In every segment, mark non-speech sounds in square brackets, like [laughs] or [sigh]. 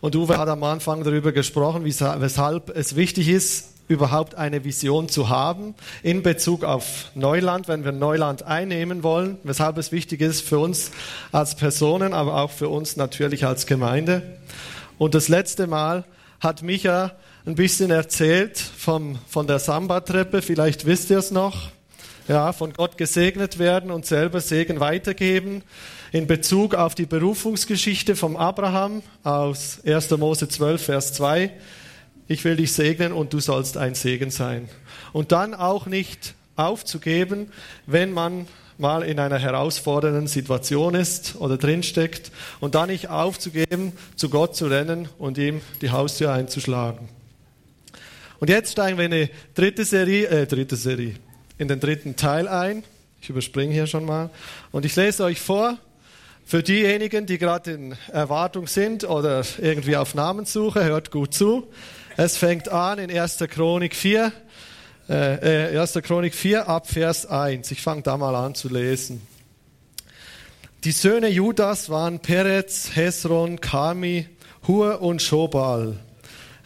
Und Uwe hat am Anfang darüber gesprochen, weshalb es wichtig ist, überhaupt eine Vision zu haben in Bezug auf Neuland, wenn wir Neuland einnehmen wollen, weshalb es wichtig ist für uns als Personen, aber auch für uns natürlich als Gemeinde. Und das letzte Mal hat Micha ein bisschen erzählt vom, von der Samba-Treppe, vielleicht wisst ihr es noch, ja, von Gott gesegnet werden und selber Segen weitergeben in Bezug auf die Berufungsgeschichte vom Abraham aus 1. Mose 12, Vers 2 ich will dich segnen und du sollst ein Segen sein. Und dann auch nicht aufzugeben, wenn man mal in einer herausfordernden Situation ist oder drinsteckt und dann nicht aufzugeben, zu Gott zu rennen und ihm die Haustür einzuschlagen. Und jetzt steigen wir in die dritte Serie, äh, dritte Serie, in den dritten Teil ein. Ich überspringe hier schon mal. Und ich lese euch vor, für diejenigen, die gerade in Erwartung sind oder irgendwie auf Namenssuche, hört gut zu. Es fängt an in 1. Chronik 4, äh, 1. Äh, Chronik 4 ab Vers 1. Ich fange da mal an zu lesen. Die Söhne Judas waren Perez, Hesron, Kami, Hur und Schobal.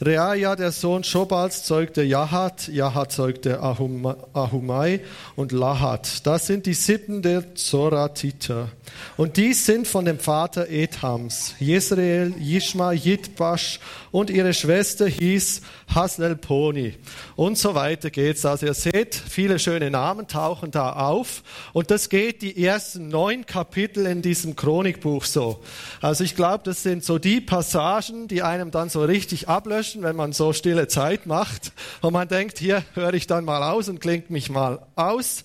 Reaja, der Sohn Schobals, zeugte Jahat, Jahat zeugte Ahumai und Lahat. Das sind die Sippen der Zoratiter. Und dies sind von dem Vater Ethams, Jesrael, Yishma, Yitbash und ihre Schwester hieß Haslelponi. Und so weiter geht's. Also ihr seht, viele schöne Namen tauchen da auf. Und das geht die ersten neun Kapitel in diesem Chronikbuch so. Also ich glaube, das sind so die Passagen, die einem dann so richtig ablöschen, wenn man so stille Zeit macht. Und man denkt, hier höre ich dann mal aus und klingt mich mal aus.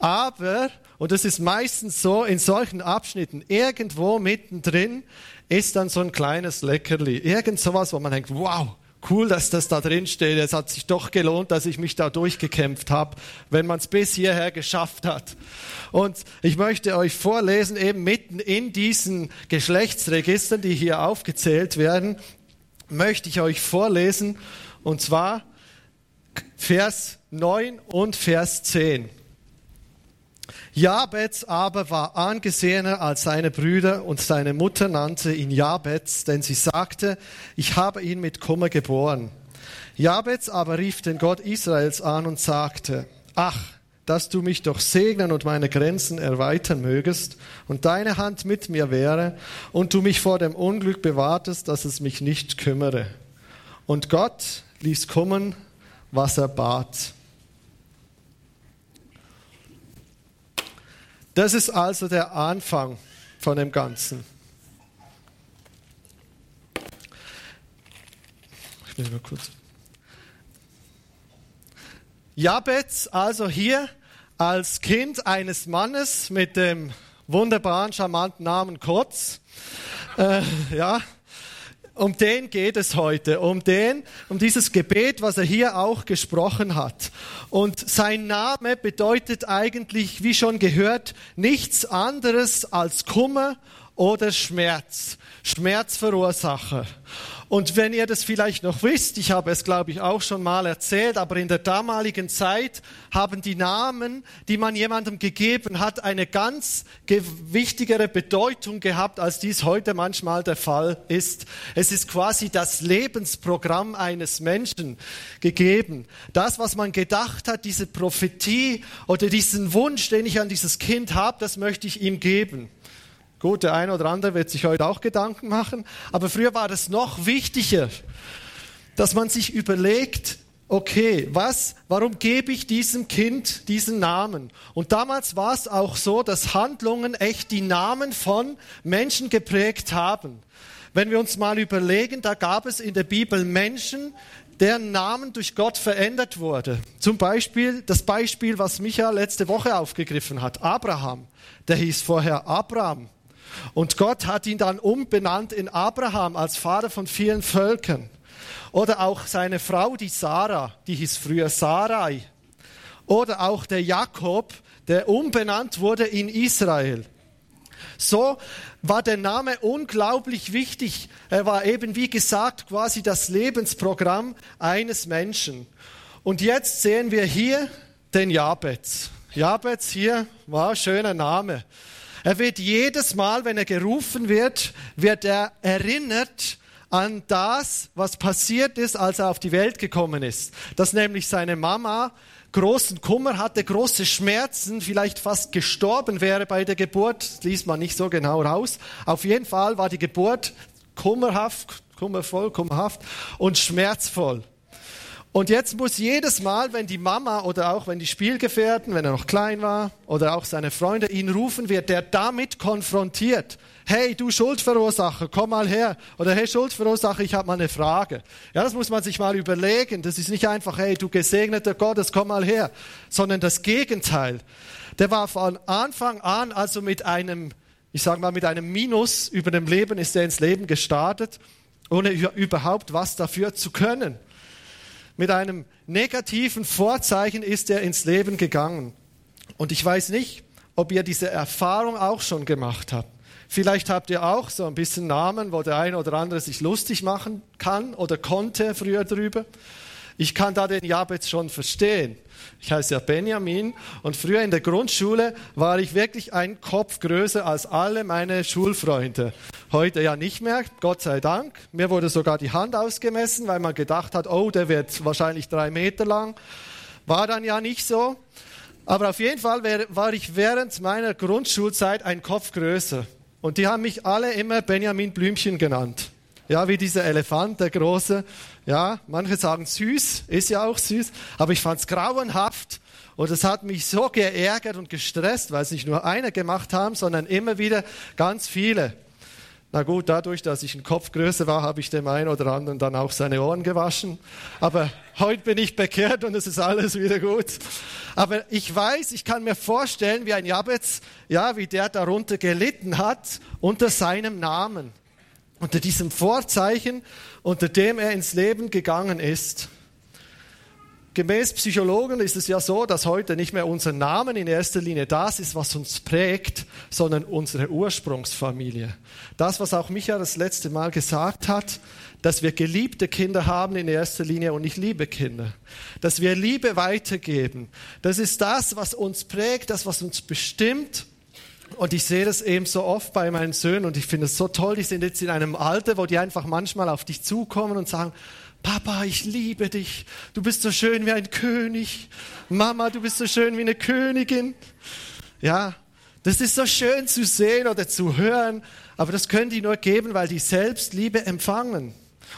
Aber und das ist meistens so in solchen Abschnitten, irgendwo mittendrin ist dann so ein kleines Leckerli. Irgend sowas, wo man denkt, wow, cool, dass das da drin steht. Es hat sich doch gelohnt, dass ich mich da durchgekämpft habe, wenn man es bis hierher geschafft hat. Und ich möchte euch vorlesen, eben mitten in diesen Geschlechtsregistern, die hier aufgezählt werden, möchte ich euch vorlesen, und zwar Vers 9 und Vers 10. Jabez aber war angesehener als seine Brüder und seine Mutter nannte ihn Jabez, denn sie sagte, ich habe ihn mit Kummer geboren. Jabez aber rief den Gott Israels an und sagte, ach, dass du mich doch segnen und meine Grenzen erweitern mögest und deine Hand mit mir wäre und du mich vor dem Unglück bewahrtest, dass es mich nicht kümmere. Und Gott ließ kommen, was er bat. Das ist also der Anfang von dem Ganzen. Ich will mal kurz. Jabez, also hier als Kind eines Mannes mit dem wunderbaren, charmanten Namen Kotz. Äh, ja, um den geht es heute, um den, um dieses Gebet, was er hier auch gesprochen hat. Und sein Name bedeutet eigentlich, wie schon gehört, nichts anderes als Kummer oder Schmerz, Schmerzverursacher. Und wenn ihr das vielleicht noch wisst, ich habe es glaube ich auch schon mal erzählt, aber in der damaligen Zeit haben die Namen, die man jemandem gegeben hat, eine ganz wichtigere Bedeutung gehabt, als dies heute manchmal der Fall ist. Es ist quasi das Lebensprogramm eines Menschen gegeben. Das, was man gedacht hat, diese Prophetie oder diesen Wunsch, den ich an dieses Kind habe, das möchte ich ihm geben. Gut, der eine oder andere wird sich heute auch Gedanken machen, aber früher war es noch wichtiger, dass man sich überlegt, okay, was, warum gebe ich diesem Kind diesen Namen? Und damals war es auch so, dass Handlungen echt die Namen von Menschen geprägt haben. Wenn wir uns mal überlegen, da gab es in der Bibel Menschen, deren Namen durch Gott verändert wurde. Zum Beispiel das Beispiel, was Micha letzte Woche aufgegriffen hat. Abraham, der hieß vorher Abraham. Und Gott hat ihn dann umbenannt in Abraham als Vater von vielen Völkern. Oder auch seine Frau, die Sarah, die hieß früher Sarai. Oder auch der Jakob, der umbenannt wurde in Israel. So war der Name unglaublich wichtig. Er war eben, wie gesagt, quasi das Lebensprogramm eines Menschen. Und jetzt sehen wir hier den Jabez. Jabez hier war schöner Name. Er wird jedes Mal, wenn er gerufen wird, wird er erinnert an das, was passiert ist, als er auf die Welt gekommen ist. Dass nämlich seine Mama großen Kummer hatte, große Schmerzen, vielleicht fast gestorben wäre bei der Geburt. Das liest man nicht so genau raus. Auf jeden Fall war die Geburt kummerhaft, kummervoll, kummerhaft und schmerzvoll. Und jetzt muss jedes Mal, wenn die Mama oder auch wenn die Spielgefährten, wenn er noch klein war, oder auch seine Freunde ihn rufen, wird der damit konfrontiert. Hey, du Schuldverursacher, komm mal her. Oder hey, Schuldverursacher, ich habe mal eine Frage. Ja, das muss man sich mal überlegen. Das ist nicht einfach, hey, du gesegneter Gottes, komm mal her. Sondern das Gegenteil. Der war von Anfang an also mit einem, ich sage mal, mit einem Minus über dem Leben ist er ins Leben gestartet, ohne überhaupt was dafür zu können. Mit einem negativen Vorzeichen ist er ins Leben gegangen. Und ich weiß nicht, ob ihr diese Erfahrung auch schon gemacht habt. Vielleicht habt ihr auch so ein bisschen Namen, wo der eine oder andere sich lustig machen kann oder konnte früher drüber. Ich kann da den Jabez schon verstehen. Ich heiße ja Benjamin und früher in der Grundschule war ich wirklich ein Kopf größer als alle meine Schulfreunde. Heute ja nicht mehr, Gott sei Dank. Mir wurde sogar die Hand ausgemessen, weil man gedacht hat, oh, der wird wahrscheinlich drei Meter lang. War dann ja nicht so. Aber auf jeden Fall war ich während meiner Grundschulzeit ein Kopf größer. Und die haben mich alle immer Benjamin Blümchen genannt. Ja, wie dieser Elefant, der große. Ja, manche sagen süß, ist ja auch süß, aber ich fand es grauenhaft und es hat mich so geärgert und gestresst, weil es nicht nur einer gemacht haben, sondern immer wieder ganz viele. Na gut, dadurch, dass ich ein Kopf größer war, habe ich dem einen oder anderen dann auch seine Ohren gewaschen. Aber heute bin ich bekehrt und es ist alles wieder gut. Aber ich weiß, ich kann mir vorstellen, wie ein Jabez, ja, wie der darunter gelitten hat unter seinem Namen unter diesem Vorzeichen, unter dem er ins Leben gegangen ist. Gemäß Psychologen ist es ja so, dass heute nicht mehr unser Name in erster Linie das ist, was uns prägt, sondern unsere Ursprungsfamilie. Das, was auch Micha das letzte Mal gesagt hat, dass wir geliebte Kinder haben in erster Linie und nicht liebe Kinder. Dass wir Liebe weitergeben. Das ist das, was uns prägt, das, was uns bestimmt und ich sehe das eben so oft bei meinen Söhnen und ich finde es so toll, die sind jetzt in einem Alter, wo die einfach manchmal auf dich zukommen und sagen, Papa, ich liebe dich. Du bist so schön wie ein König. Mama, du bist so schön wie eine Königin. Ja, das ist so schön zu sehen oder zu hören, aber das können die nur geben, weil die selbst Liebe empfangen.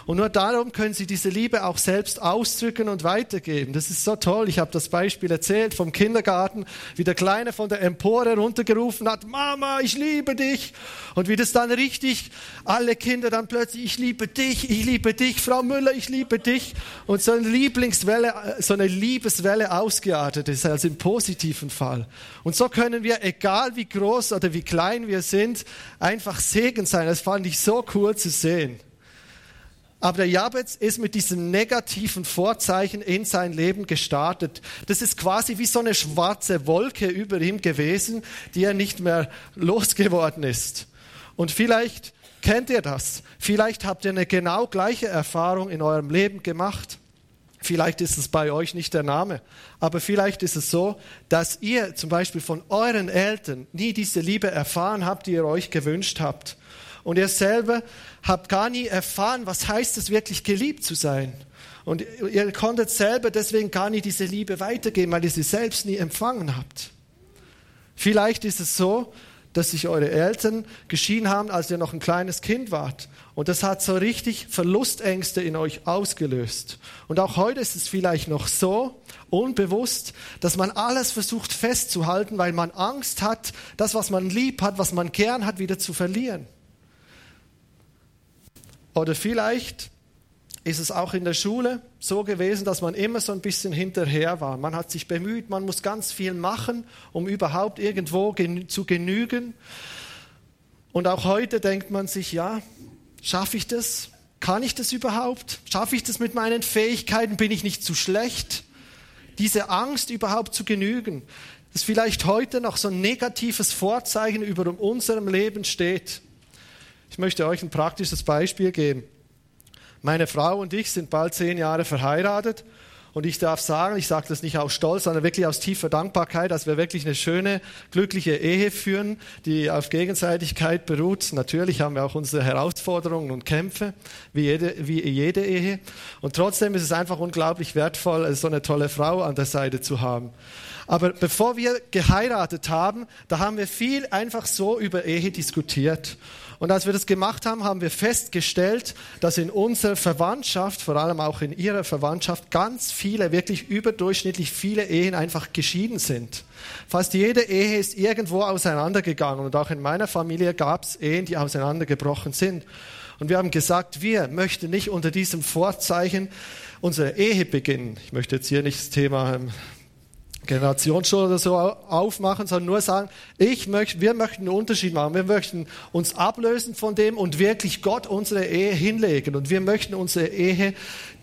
Und nur darum können sie diese Liebe auch selbst ausdrücken und weitergeben. Das ist so toll. Ich habe das Beispiel erzählt vom Kindergarten, wie der Kleine von der Empore runtergerufen hat, Mama, ich liebe dich. Und wie das dann richtig, alle Kinder dann plötzlich, ich liebe dich, ich liebe dich, Frau Müller, ich liebe dich. Und so eine Lieblingswelle, so eine Liebeswelle ausgeartet ist, also im positiven Fall. Und so können wir, egal wie groß oder wie klein wir sind, einfach Segen sein. Das fand ich so cool zu sehen. Aber der Jabez ist mit diesem negativen Vorzeichen in sein Leben gestartet. Das ist quasi wie so eine schwarze Wolke über ihm gewesen, die er nicht mehr [laughs] losgeworden ist. Und vielleicht kennt ihr das. Vielleicht habt ihr eine genau gleiche Erfahrung in eurem Leben gemacht. Vielleicht ist es bei euch nicht der Name, aber vielleicht ist es so, dass ihr zum Beispiel von euren Eltern nie diese Liebe erfahren habt, die ihr euch gewünscht habt und ihr selber habt gar nie erfahren, was heißt es wirklich geliebt zu sein. Und ihr konntet selber deswegen gar nie diese Liebe weitergeben, weil ihr sie selbst nie empfangen habt. Vielleicht ist es so, dass sich eure Eltern geschieden haben, als ihr noch ein kleines Kind wart. Und das hat so richtig Verlustängste in euch ausgelöst. Und auch heute ist es vielleicht noch so unbewusst, dass man alles versucht festzuhalten, weil man Angst hat, das, was man lieb hat, was man gern hat, wieder zu verlieren. Oder vielleicht ist es auch in der Schule so gewesen, dass man immer so ein bisschen hinterher war. Man hat sich bemüht, man muss ganz viel machen, um überhaupt irgendwo zu genügen. Und auch heute denkt man sich, ja, schaffe ich das? Kann ich das überhaupt? Schaffe ich das mit meinen Fähigkeiten? Bin ich nicht zu schlecht? Diese Angst überhaupt zu genügen, das vielleicht heute noch so ein negatives Vorzeichen über unserem Leben steht. Ich möchte euch ein praktisches Beispiel geben. Meine Frau und ich sind bald zehn Jahre verheiratet Und ich darf sagen, ich sage das nicht aus Stolz, sondern wirklich aus tiefer Dankbarkeit, dass wir wirklich eine schöne, glückliche Ehe führen, die auf Gegenseitigkeit beruht. Natürlich haben wir auch unsere Herausforderungen und Kämpfe, wie jede, wie jede Ehe. Und trotzdem ist es einfach unglaublich wertvoll, so eine tolle Frau an der Seite zu haben. Aber bevor wir geheiratet haben, da haben wir viel einfach so über Ehe diskutiert. Und als wir das gemacht haben, haben wir festgestellt, dass in unserer Verwandtschaft, vor allem auch in ihrer Verwandtschaft, ganz viele, wirklich überdurchschnittlich viele Ehen einfach geschieden sind. Fast jede Ehe ist irgendwo auseinandergegangen und auch in meiner Familie gab es Ehen, die auseinandergebrochen sind. Und wir haben gesagt, wir möchten nicht unter diesem Vorzeichen unsere Ehe beginnen. Ich möchte jetzt hier nicht das Thema ähm, Generationsschule oder so aufmachen, sondern nur sagen, ich möchte, wir möchten einen Unterschied machen. Wir möchten uns ablösen von dem und wirklich Gott unsere Ehe hinlegen. Und wir möchten unsere Ehe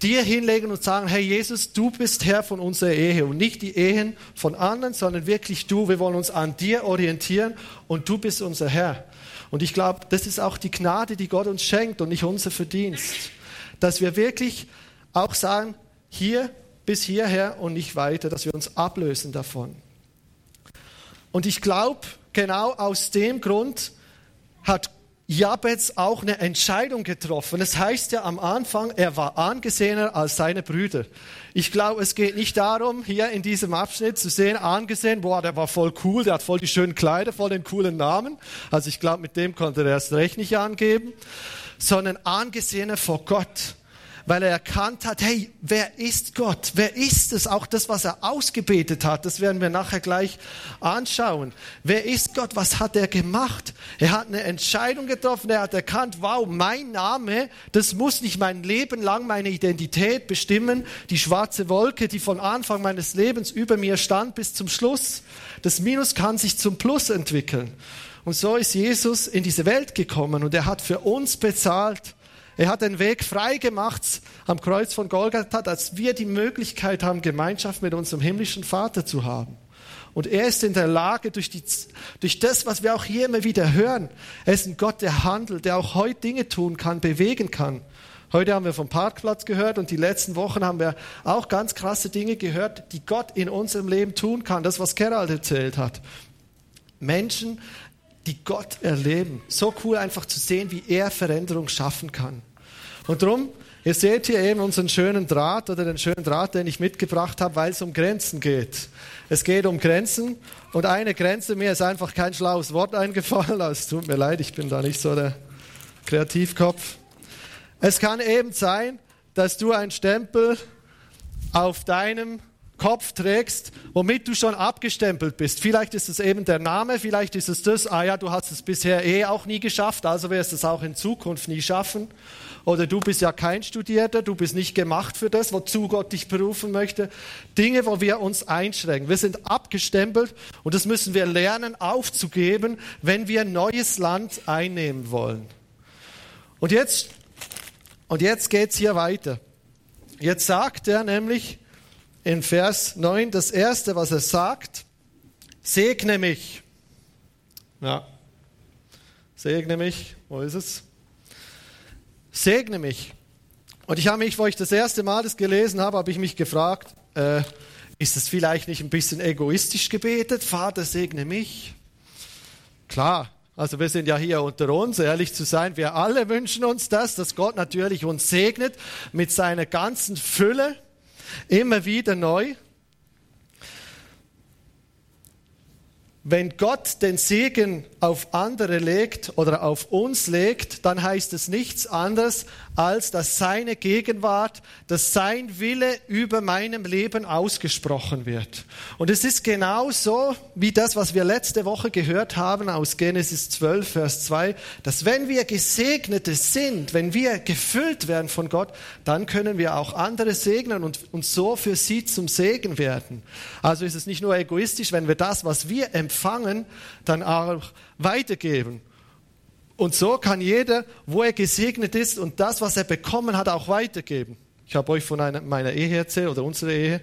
dir hinlegen und sagen, hey Jesus, du bist Herr von unserer Ehe und nicht die Ehen von anderen, sondern wirklich du. Wir wollen uns an dir orientieren und du bist unser Herr. Und ich glaube, das ist auch die Gnade, die Gott uns schenkt und nicht unser Verdienst. Dass wir wirklich auch sagen, hier bis hierher und nicht weiter, dass wir uns ablösen davon. Und ich glaube, genau aus dem Grund hat Jabez auch eine Entscheidung getroffen. Es heißt ja am Anfang, er war angesehener als seine Brüder. Ich glaube, es geht nicht darum, hier in diesem Abschnitt zu sehen, angesehen, boah, der war voll cool, der hat voll die schönen Kleider, voll den coolen Namen. Also ich glaube, mit dem konnte er erst recht nicht angeben, sondern angesehener vor Gott weil er erkannt hat, hey, wer ist Gott? Wer ist es? Auch das, was er ausgebetet hat, das werden wir nachher gleich anschauen. Wer ist Gott? Was hat er gemacht? Er hat eine Entscheidung getroffen, er hat erkannt, wow, mein Name, das muss nicht mein Leben lang meine Identität bestimmen. Die schwarze Wolke, die von Anfang meines Lebens über mir stand bis zum Schluss. Das Minus kann sich zum Plus entwickeln. Und so ist Jesus in diese Welt gekommen und er hat für uns bezahlt. Er hat den Weg frei gemacht am Kreuz von Golgatha, dass wir die Möglichkeit haben, Gemeinschaft mit unserem himmlischen Vater zu haben. Und er ist in der Lage, durch, die, durch das, was wir auch hier immer wieder hören, er ist ein Gott, der handelt, der auch heute Dinge tun kann, bewegen kann. Heute haben wir vom Parkplatz gehört und die letzten Wochen haben wir auch ganz krasse Dinge gehört, die Gott in unserem Leben tun kann. Das, was Gerald erzählt hat. Menschen die Gott erleben. So cool einfach zu sehen, wie er Veränderung schaffen kann. Und darum, ihr seht hier eben unseren schönen Draht oder den schönen Draht, den ich mitgebracht habe, weil es um Grenzen geht. Es geht um Grenzen und eine Grenze, mir ist einfach kein schlaues Wort eingefallen, es tut mir leid, ich bin da nicht so der Kreativkopf. Es kann eben sein, dass du einen Stempel auf deinem Kopf trägst, womit du schon abgestempelt bist. Vielleicht ist es eben der Name, vielleicht ist es das, ah ja, du hast es bisher eh auch nie geschafft, also wirst du es auch in Zukunft nie schaffen. Oder du bist ja kein Studierter, du bist nicht gemacht für das, wozu Gott dich berufen möchte. Dinge, wo wir uns einschränken. Wir sind abgestempelt und das müssen wir lernen aufzugeben, wenn wir neues Land einnehmen wollen. Und jetzt, und jetzt geht's hier weiter. Jetzt sagt er nämlich, in Vers 9 das erste, was er sagt, segne mich. Ja, segne mich, wo ist es? Segne mich. Und ich habe mich, wo ich das erste Mal das gelesen habe, habe ich mich gefragt, äh, ist es vielleicht nicht ein bisschen egoistisch gebetet? Vater, segne mich. Klar, also wir sind ja hier unter uns, ehrlich zu sein, wir alle wünschen uns das, dass Gott natürlich uns segnet mit seiner ganzen Fülle Immer wieder neu. Wenn Gott den Segen auf andere legt oder auf uns legt, dann heißt es nichts anderes, als dass seine Gegenwart, dass sein Wille über meinem Leben ausgesprochen wird. Und es ist genau so wie das, was wir letzte Woche gehört haben aus Genesis 12, Vers 2, dass wenn wir Gesegnete sind, wenn wir gefüllt werden von Gott, dann können wir auch andere segnen und, und so für sie zum Segen werden. Also ist es nicht nur egoistisch, wenn wir das, was wir empfangen, dann auch weitergeben. Und so kann jeder, wo er gesegnet ist und das, was er bekommen hat, auch weitergeben. Ich habe euch von einer, meiner Ehe erzählt oder unserer Ehe.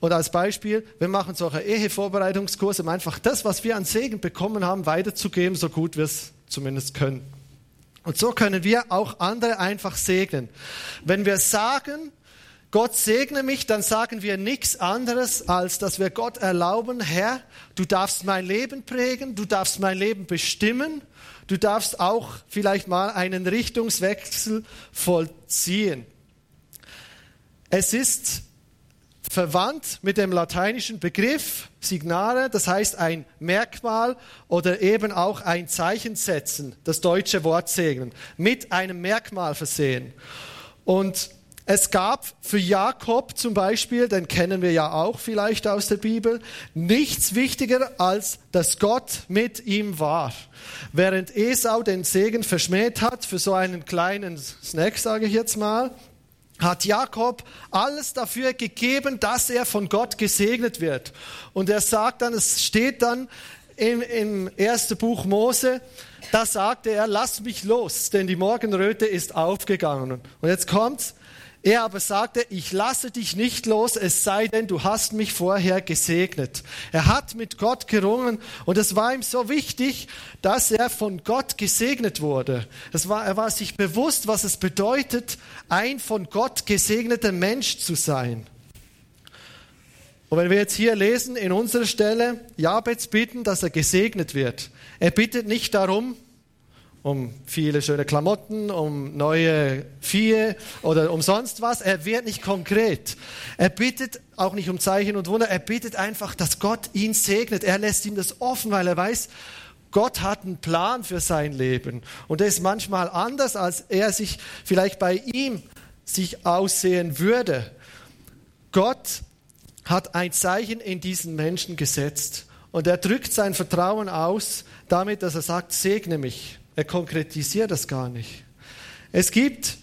Und als Beispiel, wir machen solche Ehevorbereitungskurse, um einfach das, was wir an Segen bekommen haben, weiterzugeben, so gut wir es zumindest können. Und so können wir auch andere einfach segnen. Wenn wir sagen, Gott segne mich, dann sagen wir nichts anderes, als dass wir Gott erlauben, Herr, du darfst mein Leben prägen, du darfst mein Leben bestimmen, du darfst auch vielleicht mal einen Richtungswechsel vollziehen. Es ist verwandt mit dem lateinischen Begriff Signare, das heißt ein Merkmal oder eben auch ein Zeichen setzen, das deutsche Wort segnen, mit einem Merkmal versehen. Und es gab für Jakob zum Beispiel, den kennen wir ja auch vielleicht aus der Bibel, nichts wichtiger als, dass Gott mit ihm war. Während Esau den Segen verschmäht hat für so einen kleinen Snack, sage ich jetzt mal, hat Jakob alles dafür gegeben, dass er von Gott gesegnet wird. Und er sagt dann, es steht dann im, im ersten Buch Mose, da sagte er, lass mich los, denn die Morgenröte ist aufgegangen. Und jetzt kommt's, er aber sagte, ich lasse dich nicht los, es sei denn, du hast mich vorher gesegnet. Er hat mit Gott gerungen und es war ihm so wichtig, dass er von Gott gesegnet wurde. Es war, er war sich bewusst, was es bedeutet, ein von Gott gesegneter Mensch zu sein. Und wenn wir jetzt hier lesen in unserer Stelle, Jabez bitten, dass er gesegnet wird. Er bittet nicht darum, um viele schöne Klamotten, um neue Vieh oder um sonst was. Er wird nicht konkret. Er bittet auch nicht um Zeichen und Wunder. Er bittet einfach, dass Gott ihn segnet. Er lässt ihm das offen, weil er weiß, Gott hat einen Plan für sein Leben. Und er ist manchmal anders, als er sich vielleicht bei ihm sich aussehen würde. Gott hat ein Zeichen in diesen Menschen gesetzt. Und er drückt sein Vertrauen aus damit, dass er sagt, segne mich. Er konkretisiert das gar nicht. Es gibt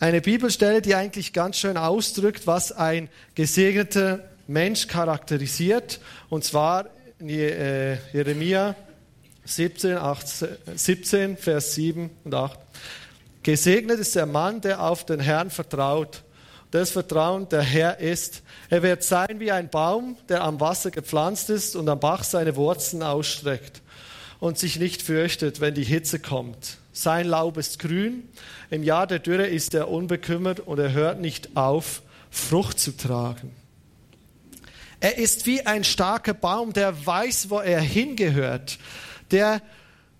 eine Bibelstelle, die eigentlich ganz schön ausdrückt, was ein gesegneter Mensch charakterisiert. Und zwar äh, Jeremia 17, 18, 17, Vers 7 und 8. Gesegnet ist der Mann, der auf den Herrn vertraut. Das Vertrauen der Herr ist. Er wird sein wie ein Baum, der am Wasser gepflanzt ist und am Bach seine Wurzeln ausstreckt und sich nicht fürchtet, wenn die Hitze kommt. Sein Laub ist grün, im Jahr der Dürre ist er unbekümmert und er hört nicht auf, Frucht zu tragen. Er ist wie ein starker Baum, der weiß, wo er hingehört, der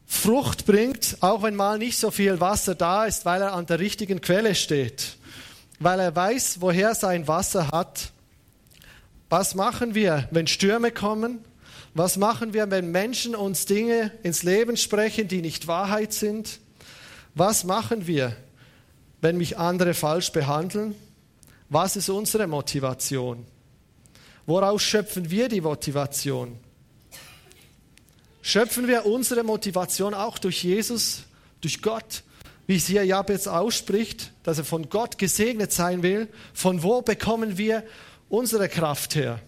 Frucht bringt, auch wenn mal nicht so viel Wasser da ist, weil er an der richtigen Quelle steht, weil er weiß, woher sein Wasser hat. Was machen wir, wenn Stürme kommen? Was machen wir, wenn Menschen uns Dinge ins Leben sprechen, die nicht Wahrheit sind? Was machen wir, wenn mich andere falsch behandeln? Was ist unsere Motivation? Woraus schöpfen wir die Motivation? Schöpfen wir unsere Motivation auch durch Jesus, durch Gott, wie es hier Jabez ausspricht, dass er von Gott gesegnet sein will? Von wo bekommen wir unsere Kraft her?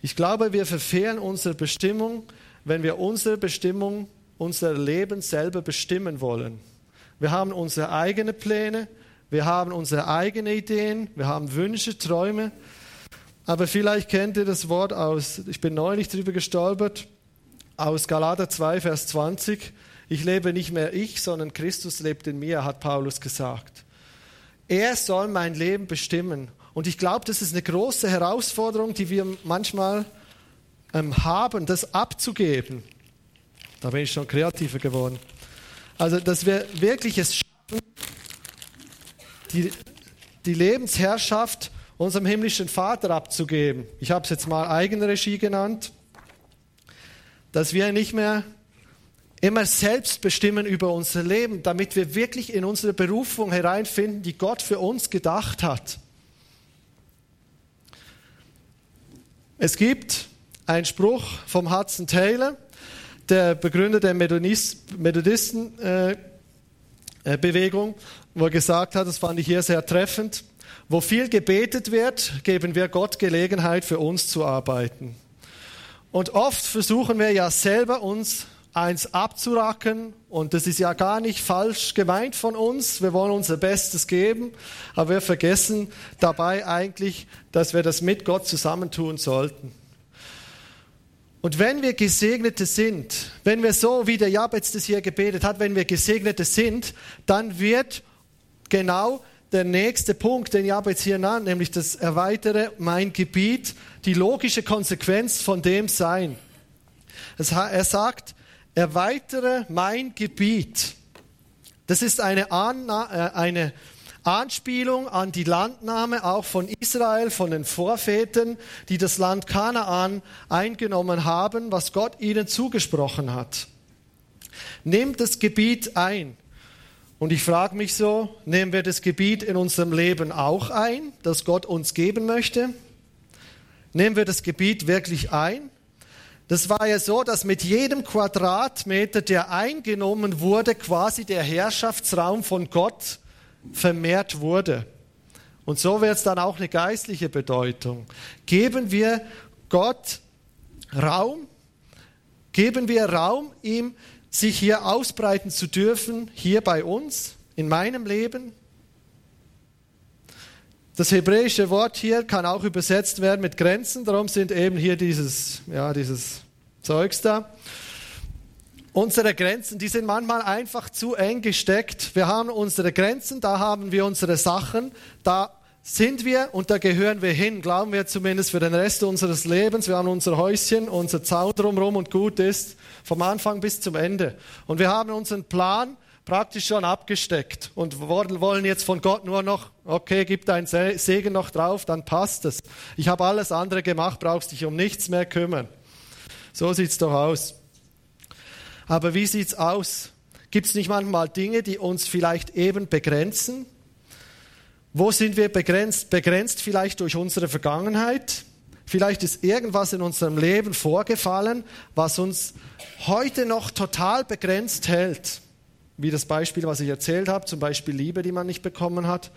Ich glaube, wir verfehlen unsere Bestimmung, wenn wir unsere Bestimmung, unser Leben selber bestimmen wollen. Wir haben unsere eigenen Pläne, wir haben unsere eigenen Ideen, wir haben Wünsche, Träume. Aber vielleicht kennt ihr das Wort aus, ich bin neulich darüber gestolpert, aus Galater 2, Vers 20. Ich lebe nicht mehr ich, sondern Christus lebt in mir, hat Paulus gesagt. Er soll mein Leben bestimmen. Und ich glaube, das ist eine große Herausforderung, die wir manchmal ähm, haben, das abzugeben. Da bin ich schon kreativer geworden. Also, dass wir wirklich es schaffen, die, die Lebensherrschaft unserem himmlischen Vater abzugeben. Ich habe es jetzt mal Eigenregie genannt. Dass wir nicht mehr immer selbst bestimmen über unser Leben, damit wir wirklich in unsere Berufung hereinfinden, die Gott für uns gedacht hat. Es gibt einen Spruch vom Hudson Taylor, der Begründer der Methodistenbewegung, äh, wo er gesagt hat, das fand ich hier sehr treffend, wo viel gebetet wird, geben wir Gott Gelegenheit für uns zu arbeiten. Und oft versuchen wir ja selber uns eins abzuracken und das ist ja gar nicht falsch gemeint von uns. Wir wollen unser Bestes geben, aber wir vergessen dabei eigentlich, dass wir das mit Gott zusammentun sollten. Und wenn wir Gesegnete sind, wenn wir so, wie der Jabez das hier gebetet hat, wenn wir Gesegnete sind, dann wird genau der nächste Punkt, den Jabez hier nannt, nämlich das erweitere mein Gebiet, die logische Konsequenz von dem sein. Er sagt, erweitere mein Gebiet. Das ist eine, Anna, äh, eine Anspielung an die Landnahme auch von Israel, von den Vorvätern, die das Land Kanaan eingenommen haben, was Gott ihnen zugesprochen hat. Nehmt das Gebiet ein. Und ich frage mich so, nehmen wir das Gebiet in unserem Leben auch ein, das Gott uns geben möchte? Nehmen wir das Gebiet wirklich ein? Das war ja so, dass mit jedem Quadratmeter, der eingenommen wurde, quasi der Herrschaftsraum von Gott vermehrt wurde. Und so wird es dann auch eine geistliche Bedeutung. Geben wir Gott Raum, geben wir Raum, ihm sich hier ausbreiten zu dürfen, hier bei uns, in meinem Leben. Das hebräische Wort hier kann auch übersetzt werden mit Grenzen, darum sind eben hier dieses, ja, dieses Zeugs da. Unsere Grenzen, die sind manchmal einfach zu eng gesteckt. Wir haben unsere Grenzen, da haben wir unsere Sachen, da sind wir und da gehören wir hin, glauben wir zumindest für den Rest unseres Lebens. Wir haben unser Häuschen, unser Zaun drumherum und gut ist, vom Anfang bis zum Ende. Und wir haben unseren Plan praktisch schon abgesteckt und wollen jetzt von Gott nur noch, okay, gib deinen Segen noch drauf, dann passt es. Ich habe alles andere gemacht, brauchst dich um nichts mehr kümmern. So sieht's doch aus. Aber wie sieht's aus? Gibt es nicht manchmal Dinge, die uns vielleicht eben begrenzen? Wo sind wir begrenzt? Begrenzt vielleicht durch unsere Vergangenheit? Vielleicht ist irgendwas in unserem Leben vorgefallen, was uns heute noch total begrenzt hält. Wie das Beispiel, was ich erzählt habe, zum Beispiel Liebe, die man nicht bekommen hat,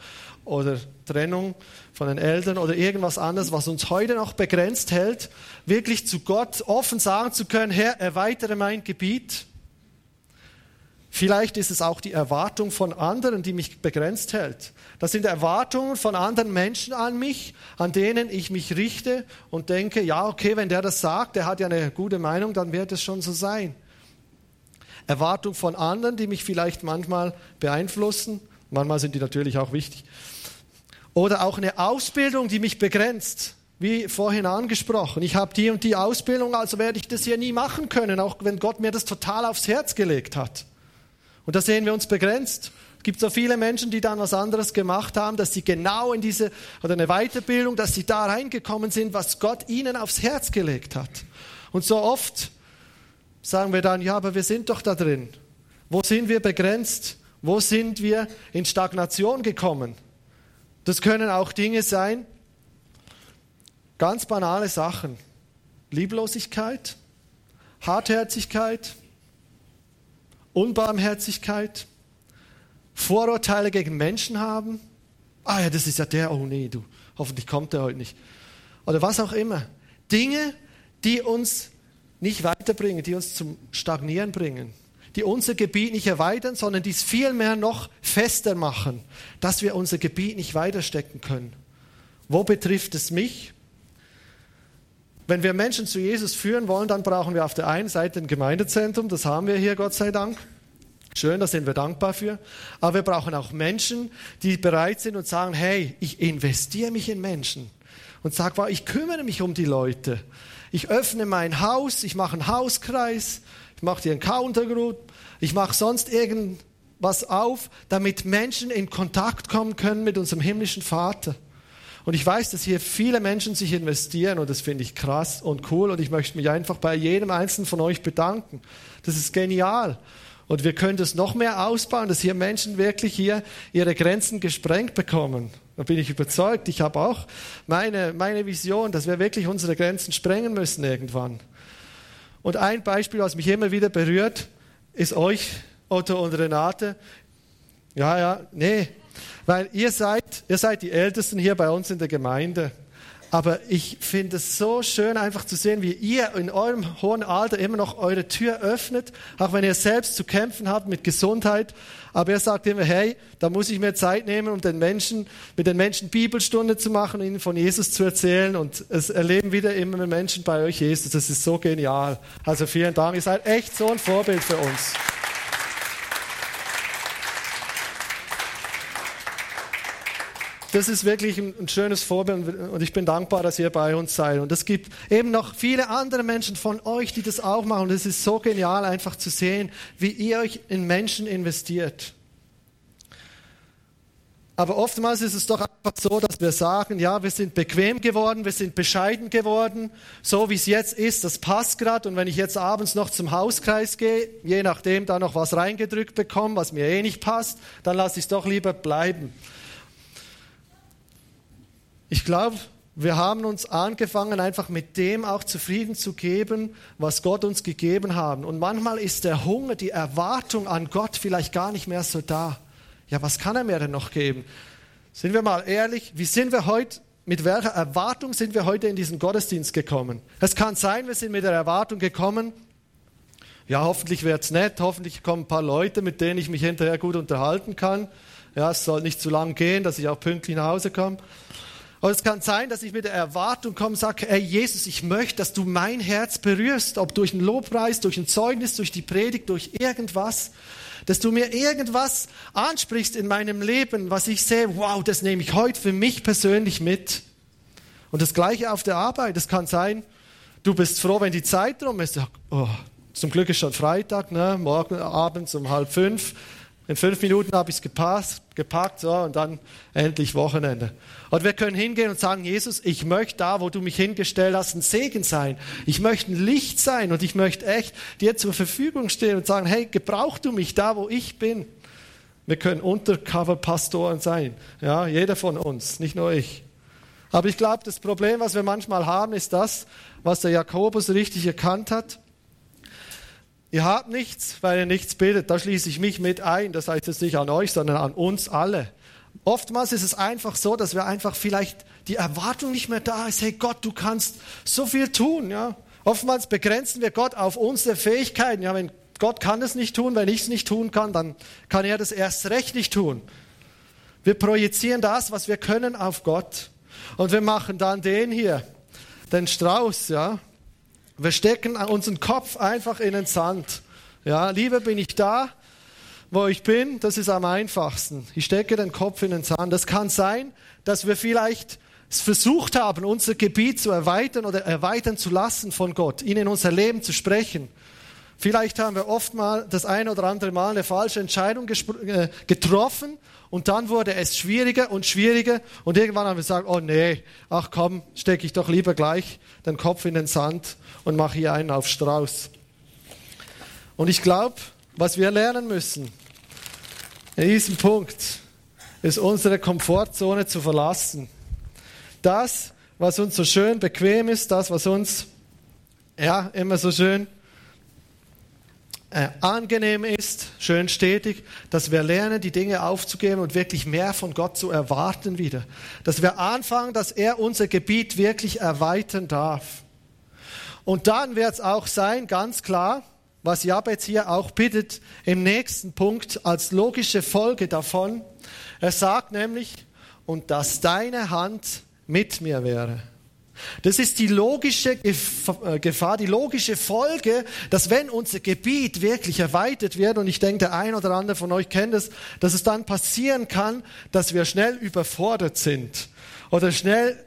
oder Trennung von den Eltern oder irgendwas anderes, was uns heute noch begrenzt hält, wirklich zu Gott offen sagen zu können, Herr, erweitere mein Gebiet. Vielleicht ist es auch die Erwartung von anderen, die mich begrenzt hält. Das sind Erwartungen von anderen Menschen an mich, an denen ich mich richte und denke, ja, okay, wenn der das sagt, der hat ja eine gute Meinung, dann wird es schon so sein. Erwartung von anderen, die mich vielleicht manchmal beeinflussen, manchmal sind die natürlich auch wichtig. Oder auch eine Ausbildung, die mich begrenzt, wie vorhin angesprochen. Ich habe die und die Ausbildung, also werde ich das hier nie machen können, auch wenn Gott mir das total aufs Herz gelegt hat. Und da sehen wir uns begrenzt. Es gibt so viele Menschen, die dann was anderes gemacht haben, dass sie genau in diese, oder eine Weiterbildung, dass sie da reingekommen sind, was Gott ihnen aufs Herz gelegt hat. Und so oft sagen wir dann, ja, aber wir sind doch da drin. Wo sind wir begrenzt? Wo sind wir in Stagnation gekommen? Das können auch Dinge sein, ganz banale Sachen. Lieblosigkeit, Hartherzigkeit, Unbarmherzigkeit, Vorurteile gegen Menschen haben. Ah ja, das ist ja der, oh nee, du, hoffentlich kommt der heute nicht. Oder was auch immer. Dinge, die uns nicht weiterbringen, die uns zum Stagnieren bringen, die unser Gebiet nicht erweitern, sondern dies vielmehr noch fester machen, dass wir unser Gebiet nicht weiterstecken können. Wo betrifft es mich? Wenn wir Menschen zu Jesus führen wollen, dann brauchen wir auf der einen Seite ein Gemeindezentrum, das haben wir hier, Gott sei Dank. Schön, da sind wir dankbar für. Aber wir brauchen auch Menschen, die bereit sind und sagen, hey, ich investiere mich in Menschen. Und sag, ich kümmere mich um die Leute. Ich öffne mein Haus, ich mache einen Hauskreis, ich mache dir einen Countergroup, ich mache sonst irgendwas auf, damit Menschen in Kontakt kommen können mit unserem himmlischen Vater. Und ich weiß, dass hier viele Menschen sich investieren und das finde ich krass und cool und ich möchte mich einfach bei jedem einzelnen von euch bedanken. Das ist genial. Und wir können das noch mehr ausbauen, dass hier Menschen wirklich hier ihre Grenzen gesprengt bekommen. Da bin ich überzeugt. Ich habe auch meine, meine Vision, dass wir wirklich unsere Grenzen sprengen müssen irgendwann. Und ein Beispiel, was mich immer wieder berührt, ist euch, Otto und Renate. Ja, ja, nee, weil ihr seid, ihr seid die Ältesten hier bei uns in der Gemeinde. Aber ich finde es so schön, einfach zu sehen, wie ihr in eurem hohen Alter immer noch eure Tür öffnet, auch wenn ihr selbst zu kämpfen habt mit Gesundheit. Aber er sagt immer, hey, da muss ich mir Zeit nehmen, um den Menschen, mit den Menschen Bibelstunde zu machen, ihnen von Jesus zu erzählen. Und es erleben wieder immer mehr Menschen bei euch Jesus. Das ist so genial. Also vielen Dank. Ihr seid echt so ein Vorbild für uns. Das ist wirklich ein, schönes Vorbild und ich bin dankbar, dass ihr bei uns seid. Und es gibt eben noch viele andere Menschen von euch, die das auch machen. Und es ist so genial, einfach zu sehen, wie ihr euch in Menschen investiert. Aber oftmals ist es doch einfach so, dass wir sagen, ja, wir sind bequem geworden, wir sind bescheiden geworden, so wie es jetzt ist, das passt gerade. Und wenn ich jetzt abends noch zum Hauskreis gehe, je nachdem da noch was reingedrückt bekomme, was mir eh nicht passt, dann lasse ich es doch lieber bleiben. Ich glaube, wir haben uns angefangen, einfach mit dem auch zufrieden zu geben, was Gott uns gegeben hat. Und manchmal ist der Hunger, die Erwartung an Gott vielleicht gar nicht mehr so da. Ja, was kann er mir denn noch geben? Sind wir mal ehrlich, wie sind wir heute, mit welcher Erwartung sind wir heute in diesen Gottesdienst gekommen? Es kann sein, wir sind mit der Erwartung gekommen, ja, hoffentlich wird es nett, hoffentlich kommen ein paar Leute, mit denen ich mich hinterher gut unterhalten kann. Ja, es soll nicht zu lang gehen, dass ich auch pünktlich nach Hause komme. Und es kann sein, dass ich mit der Erwartung komme und sage, ey Jesus, ich möchte, dass du mein Herz berührst, ob durch einen Lobpreis, durch ein Zeugnis, durch die Predigt, durch irgendwas, dass du mir irgendwas ansprichst in meinem Leben, was ich sehe, wow, das nehme ich heute für mich persönlich mit. Und das Gleiche auf der Arbeit. Es kann sein, du bist froh, wenn die Zeit rum ist. Oh, zum Glück ist schon Freitag, ne? morgen abends um halb fünf. In fünf Minuten habe ich es gepackt, so, und dann endlich Wochenende. Und wir können hingehen und sagen, Jesus, ich möchte da, wo du mich hingestellt hast, ein Segen sein. Ich möchte ein Licht sein und ich möchte echt dir zur Verfügung stehen und sagen, hey, gebrauch du mich da, wo ich bin. Wir können Undercover-Pastoren sein. Ja, jeder von uns, nicht nur ich. Aber ich glaube, das Problem, was wir manchmal haben, ist das, was der Jakobus richtig erkannt hat. Ihr habt nichts, weil ihr nichts bildet. Da schließe ich mich mit ein. Das heißt jetzt nicht an euch, sondern an uns alle. Oftmals ist es einfach so, dass wir einfach vielleicht die Erwartung nicht mehr da ist. Hey Gott, du kannst so viel tun. Ja? Oftmals begrenzen wir Gott auf unsere Fähigkeiten. Ja, wenn Gott kann es nicht tun, wenn ich es nicht tun kann, dann kann er das erst recht nicht tun. Wir projizieren das, was wir können, auf Gott. Und wir machen dann den hier, den Strauß, ja, wir stecken unseren Kopf einfach in den Sand. Ja, lieber bin ich da, wo ich bin, das ist am einfachsten. Ich stecke den Kopf in den Sand. Das kann sein, dass wir vielleicht es versucht haben, unser Gebiet zu erweitern oder erweitern zu lassen von Gott, ihn in unser Leben zu sprechen. Vielleicht haben wir oft mal das ein oder andere Mal eine falsche Entscheidung äh, getroffen und dann wurde es schwieriger und schwieriger und irgendwann haben wir gesagt, oh nee, ach komm, stecke ich doch lieber gleich den Kopf in den Sand und mache hier einen auf Strauß. Und ich glaube, was wir lernen müssen in diesem Punkt, ist unsere Komfortzone zu verlassen. Das, was uns so schön bequem ist, das, was uns ja immer so schön äh, angenehm ist, schön stetig, dass wir lernen, die Dinge aufzugeben und wirklich mehr von Gott zu erwarten wieder. Dass wir anfangen, dass er unser Gebiet wirklich erweitern darf. Und dann wird es auch sein, ganz klar, was Jabez hier auch bittet im nächsten Punkt als logische Folge davon. Er sagt nämlich, und dass deine Hand mit mir wäre. Das ist die logische äh, Gefahr, die logische Folge, dass wenn unser Gebiet wirklich erweitert wird, und ich denke, der ein oder andere von euch kennt es, dass es dann passieren kann, dass wir schnell überfordert sind oder schnell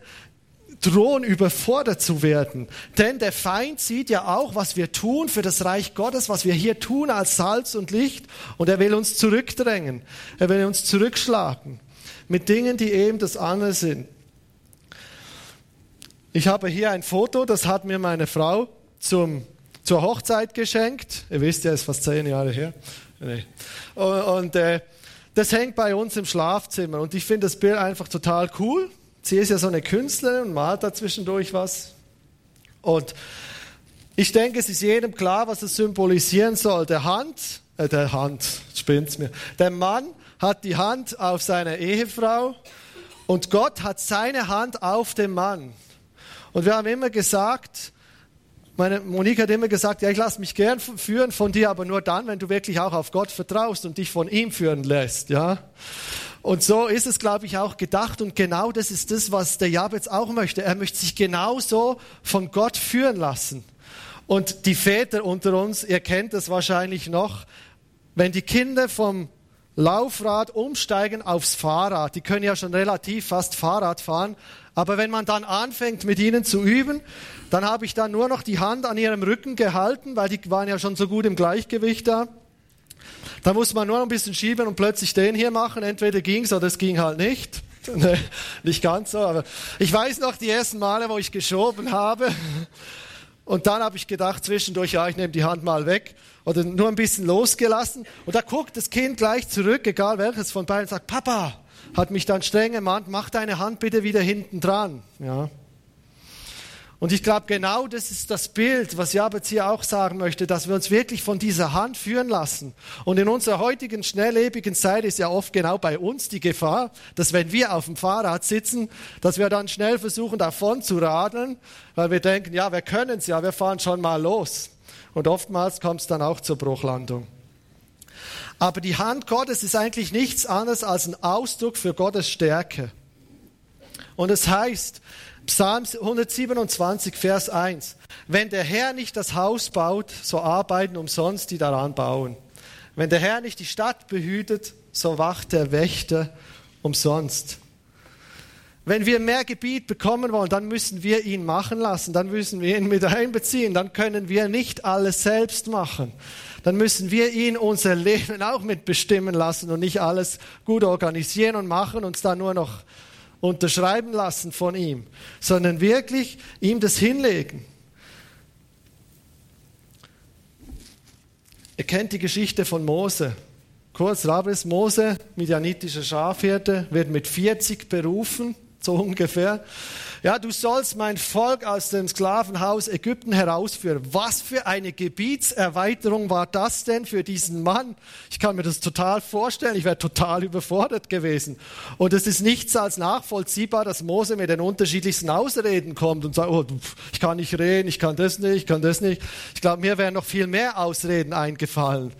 drohen, überfordert zu werden. Denn der Feind sieht ja auch, was wir tun für das Reich Gottes, was wir hier tun als Salz und Licht. Und er will uns zurückdrängen. Er will uns zurückschlagen mit Dingen, die eben das andere sind. Ich habe hier ein Foto, das hat mir meine Frau zum, zur Hochzeit geschenkt. Ihr wisst ja, es ist fast zehn Jahre her. Und, und äh, das hängt bei uns im Schlafzimmer. Und ich finde das Bild einfach total cool. Sie ist ja so eine Künstlerin und malt da zwischendurch was. Und ich denke, es ist jedem klar, was es symbolisieren soll. Der Hand, äh, der Hand, spinnt's mir. Der Mann hat die Hand auf seine Ehefrau und Gott hat seine Hand auf den Mann. Und wir haben immer gesagt, meine Monika hat immer gesagt, ja, ich lasse mich gern führen von dir, aber nur dann, wenn du wirklich auch auf Gott vertraust und dich von ihm führen lässt, ja. Und so ist es, glaube ich, auch gedacht. Und genau das ist das, was der Jabez auch möchte. Er möchte sich genauso von Gott führen lassen. Und die Väter unter uns, ihr kennt das wahrscheinlich noch, wenn die Kinder vom Laufrad umsteigen aufs Fahrrad. Die können ja schon relativ fast Fahrrad fahren. Aber wenn man dann anfängt, mit ihnen zu üben, dann habe ich dann nur noch die Hand an ihrem Rücken gehalten, weil die waren ja schon so gut im Gleichgewicht da. Da muss man nur noch ein bisschen schieben und plötzlich den hier machen. Entweder ging's oder es ging halt nicht. [laughs] Nee, nicht ganz so, aber ich weiß noch die ersten Male, wo ich geschoben habe. Und dann habe ich gedacht zwischendurch, ja, ich nehme die Hand mal weg oder nur ein bisschen losgelassen. Und da guckt das Kind gleich zurück, egal welches von beiden, sagt, Papa, hat mich dann streng gemahnt, mach deine Hand bitte wieder hinten dran. Ja. Und ich glaube, genau das ist das Bild, was Jabez hier auch sagen möchte, dass wir uns wirklich von dieser Hand führen lassen. Und in unserer heutigen schnelllebigen Zeit ist ja oft genau bei uns die Gefahr, dass wenn wir auf dem Fahrrad sitzen, dass wir dann schnell versuchen, davon zu radeln, weil wir denken, ja, wir können es ja, wir fahren schon mal los. Und oftmals kommt es dann auch zur Bruchlandung. Aber die Hand Gottes ist eigentlich nichts anderes als ein Ausdruck für Gottes Stärke. Und es heißt, Psalm 127, Vers 1. Wenn der Herr nicht das Haus baut, so arbeiten umsonst die daran bauen. Wenn der Herr nicht die Stadt behütet, so wacht der Wächter umsonst. Wenn wir mehr Gebiet bekommen wollen, dann müssen wir ihn machen lassen, dann müssen wir ihn mit einbeziehen, dann können wir nicht alles selbst machen. Dann müssen wir ihn unser Leben auch mitbestimmen lassen und nicht alles gut organisieren und machen, uns dann nur noch unterschreiben lassen von ihm, sondern wirklich ihm das hinlegen. Ihr kennt die Geschichte von Mose. Kurz Rabes Mose, midianitischer Schafhirte, wird mit 40 berufen, so ungefähr. Ja, du sollst mein Volk aus dem Sklavenhaus Ägypten herausführen. Was für eine Gebietserweiterung war das denn für diesen Mann? Ich kann mir das total vorstellen. Ich wäre total überfordert gewesen. Und es ist nichts als nachvollziehbar, dass Mose mit den unterschiedlichsten Ausreden kommt und sagt, oh, ich kann nicht reden, ich kann das nicht, ich kann das nicht. Ich glaube, mir wären noch viel mehr Ausreden eingefallen.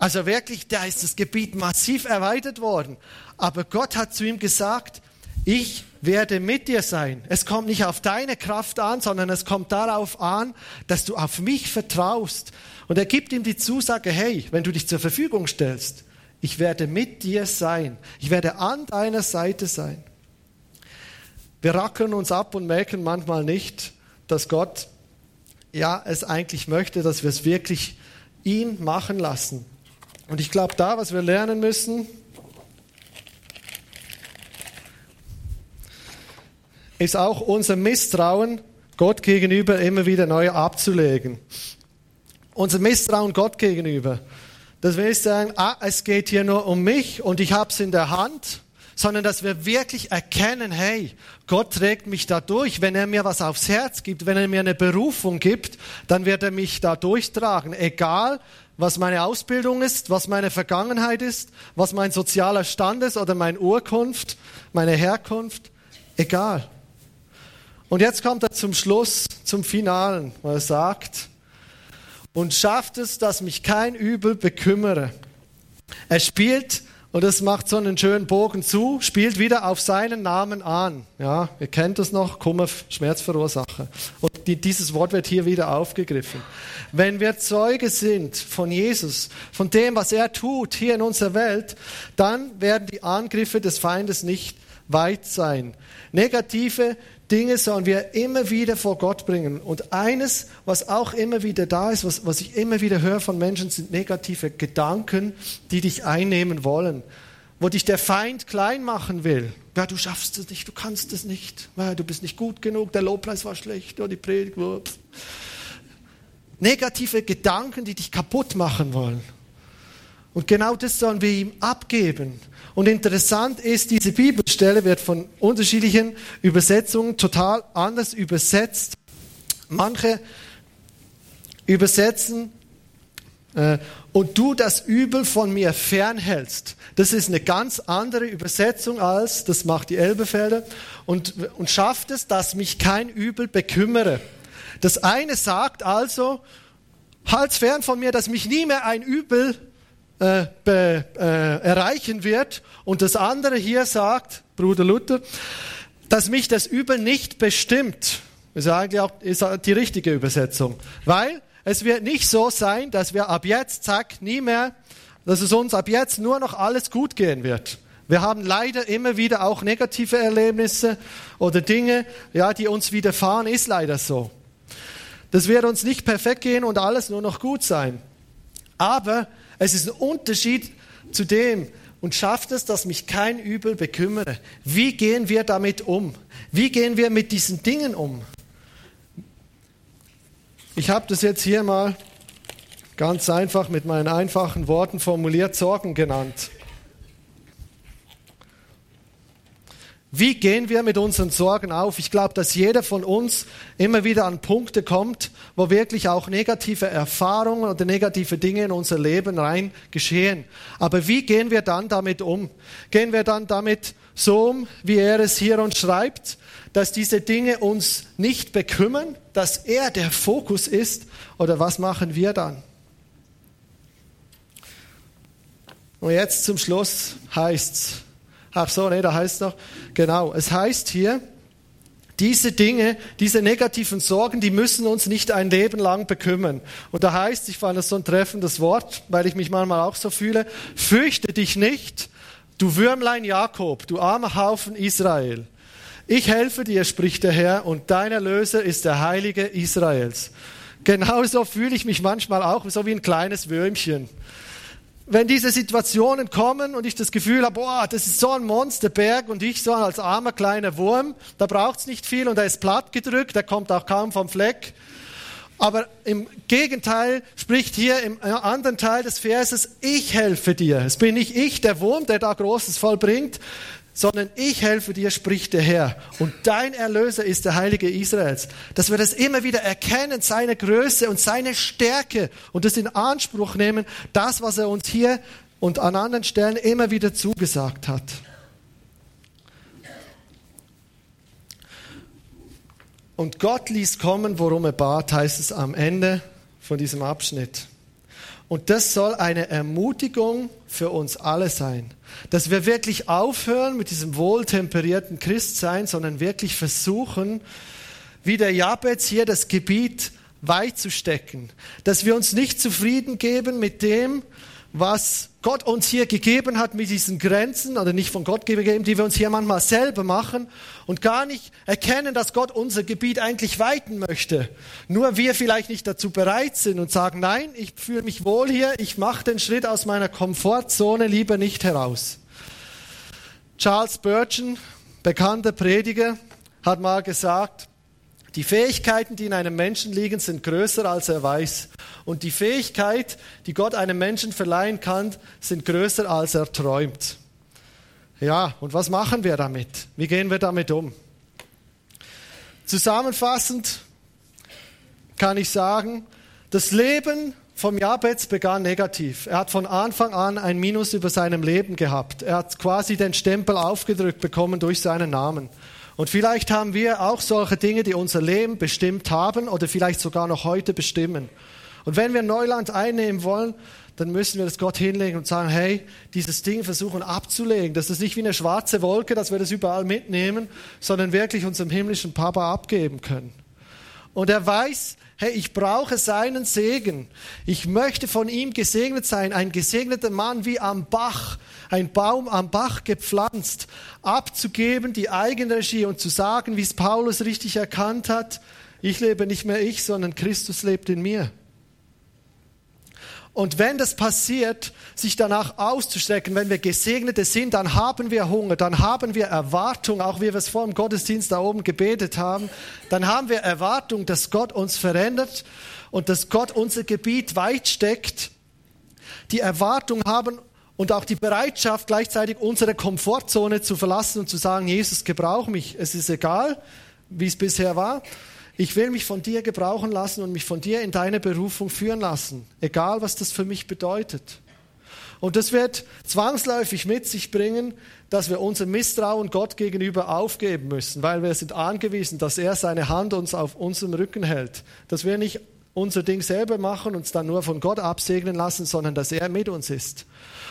Also wirklich, da ist das Gebiet massiv erweitert worden. Aber Gott hat zu ihm gesagt, ich werde mit dir sein. Es kommt nicht auf deine Kraft an, sondern es kommt darauf an, dass du auf mich vertraust. Und er gibt ihm die Zusage, hey, wenn du dich zur Verfügung stellst, ich werde mit dir sein. Ich werde an deiner Seite sein. Wir rackern uns ab und merken manchmal nicht, dass Gott ja es eigentlich möchte, dass wir es wirklich ihn machen lassen. Und ich glaube, da, was wir lernen müssen, ist auch unser Misstrauen Gott gegenüber immer wieder neu abzulegen. Unser Misstrauen Gott gegenüber. Dass wir nicht sagen, ah, es geht hier nur um mich und ich habe es in der Hand, sondern dass wir wirklich erkennen, hey, Gott trägt mich da durch. Wenn er mir was aufs Herz gibt, wenn er mir eine Berufung gibt, dann wird er mich da durchtragen. Egal, was meine Ausbildung ist, was meine Vergangenheit ist, was mein sozialer Stand ist oder meine Urkunft, meine Herkunft. Egal. Und jetzt kommt er zum Schluss, zum Finalen, wo er sagt, und schafft es, dass mich kein Übel bekümmere. Er spielt, und das macht so einen schönen Bogen zu, spielt wieder auf seinen Namen an. Ja, ihr kennt das noch, Kummer, Schmerzverursacher. Und die, dieses Wort wird hier wieder aufgegriffen. Wenn wir Zeuge sind von Jesus, von dem, was er tut hier in unserer Welt, dann werden die Angriffe des Feindes nicht weit sein. Negative Dinge sollen wir immer wieder vor Gott bringen. Und eines, was auch immer wieder da ist, was, was ich immer wieder höre von Menschen, sind negative Gedanken, die dich einnehmen wollen. Wo dich der Feind klein machen will. Ja, du schaffst es nicht, du kannst es nicht. Ja, du bist nicht gut genug, der Lobpreis war schlecht, oder die Predigt war... Negative Gedanken, die dich kaputt machen wollen. Und genau das sollen wir ihm abgeben. Und interessant ist, diese Bibelstelle wird von unterschiedlichen Übersetzungen total anders übersetzt. Manche übersetzen, äh, und du das Übel von mir fernhältst. Das ist eine ganz andere Übersetzung als, das macht die Elbefelder, und, und schafft es, dass mich kein Übel bekümmere. Das eine sagt also, halt fern von mir, dass mich nie mehr ein Übel äh, be, äh, erreichen wird. Und das andere hier sagt, Bruder Luther, dass mich das Übel nicht bestimmt. Ist eigentlich auch ist die richtige Übersetzung. Weil es wird nicht so sein, dass wir ab jetzt, zack, nie mehr dass es uns ab jetzt nur noch alles gut gehen wird. Wir haben leider immer wieder auch negative Erlebnisse oder Dinge, ja, die uns widerfahren, ist leider so. Das wird uns nicht perfekt gehen und alles nur noch gut sein. Aber es ist ein Unterschied zu dem, und schafft es, dass mich kein Übel bekümmere. Wie gehen wir damit um? Wie gehen wir mit diesen Dingen um? Ich habe das jetzt hier mal ganz einfach mit meinen einfachen Worten formuliert, Sorgen genannt. Wie gehen wir mit unseren Sorgen auf? Ich glaube, dass jeder von uns immer wieder an Punkte kommt, wo wirklich auch negative Erfahrungen oder negative Dinge in unser Leben rein geschehen. Aber wie gehen wir dann damit um? Gehen wir dann damit so um, wie er es hier uns schreibt, dass diese Dinge uns nicht bekümmern, dass er der Fokus ist? Oder was machen wir dann? Und jetzt zum Schluss heißt's, Ach so, nee, da heißt noch, genau, es heißt hier, diese Dinge, diese negativen Sorgen, die müssen uns nicht ein Leben lang bekümmern. Und da heißt, ich fand das so ein treffendes Wort, weil ich mich manchmal auch so fühle, fürchte dich nicht, du Würmlein Jakob, du armer Haufen Israel. Ich helfe dir, spricht der Herr, und dein Erlöser ist der Heilige Israels. Genauso fühle ich mich manchmal auch, so wie ein kleines Würmchen wenn diese Situationen kommen und ich das Gefühl habe, boah, das ist so ein Monsterberg und ich so als armer kleiner Wurm, da braucht's nicht viel und er ist platt gedrückt, der kommt auch kaum vom Fleck. Aber im Gegenteil spricht hier im anderen Teil des Verses, ich helfe dir. Es bin nicht ich, der Wurm, der da Großes vollbringt, sondern ich helfe dir, spricht der Herr. Und dein Erlöser ist der Heilige Israels. Dass wir das immer wieder erkennen, seine Größe und seine Stärke und das in Anspruch nehmen, das, was er uns hier und an anderen Stellen immer wieder zugesagt hat. Und Gott ließ kommen, worum er bat, heißt es am Ende von diesem Abschnitt. Und das soll eine Ermutigung für uns alle sein, dass wir wirklich aufhören mit diesem wohltemperierten Christsein, sondern wirklich versuchen, wie der Jabez hier das Gebiet weit zu stecken, dass wir uns nicht zufrieden geben mit dem, was Gott uns hier gegeben hat mit diesen Grenzen, oder nicht von Gott gegeben, die wir uns hier manchmal selber machen und gar nicht erkennen, dass Gott unser Gebiet eigentlich weiten möchte. Nur wir vielleicht nicht dazu bereit sind und sagen, nein, ich fühle mich wohl hier, ich mache den Schritt aus meiner Komfortzone lieber nicht heraus. Charles Spurgeon, bekannter Prediger, hat mal gesagt, die Fähigkeiten, die in einem Menschen liegen, sind größer, als er weiß. Und die Fähigkeit, die Gott einem Menschen verleihen kann, sind größer, als er träumt. Ja, und was machen wir damit? Wie gehen wir damit um? Zusammenfassend kann ich sagen, das Leben vom Jabez begann negativ. Er hat von Anfang an ein Minus über seinem Leben gehabt. Er hat quasi den Stempel aufgedrückt bekommen durch seinen Namen. Und vielleicht haben wir auch solche Dinge, die unser Leben bestimmt haben oder vielleicht sogar noch heute bestimmen. Und wenn wir Neuland einnehmen wollen, dann müssen wir das Gott hinlegen und sagen, hey, dieses Ding versuchen abzulegen. Das ist nicht wie eine schwarze Wolke, dass wir das überall mitnehmen, sondern wirklich unserem himmlischen Papa abgeben können. Und er weiß, hey, ich brauche seinen Segen. Ich möchte von ihm gesegnet sein, ein gesegneter Mann wie am Bach, ein Baum am Bach gepflanzt, abzugeben die Eigenregie und zu sagen, wie es Paulus richtig erkannt hat, ich lebe nicht mehr ich, sondern Christus lebt in mir. Und wenn das passiert, sich danach auszustrecken, wenn wir Gesegnete sind, dann haben wir Hunger, dann haben wir Erwartung, auch wie wir es vor dem Gottesdienst da oben gebetet haben, dann haben wir Erwartung, dass Gott uns verändert und dass Gott unser Gebiet weit steckt. Die Erwartung haben und auch die Bereitschaft, gleichzeitig unsere Komfortzone zu verlassen und zu sagen, Jesus, gebrauch mich. Es ist egal, wie es bisher war. Ich will mich von dir gebrauchen lassen und mich von dir in deine Berufung führen lassen. Egal, was das für mich bedeutet. Und das wird zwangsläufig mit sich bringen, dass wir unser Misstrauen Gott gegenüber aufgeben müssen, weil wir sind angewiesen, dass er seine Hand uns auf unserem Rücken hält. Dass wir nicht unser Ding selber machen, uns dann nur von Gott absegnen lassen, sondern dass er mit uns ist.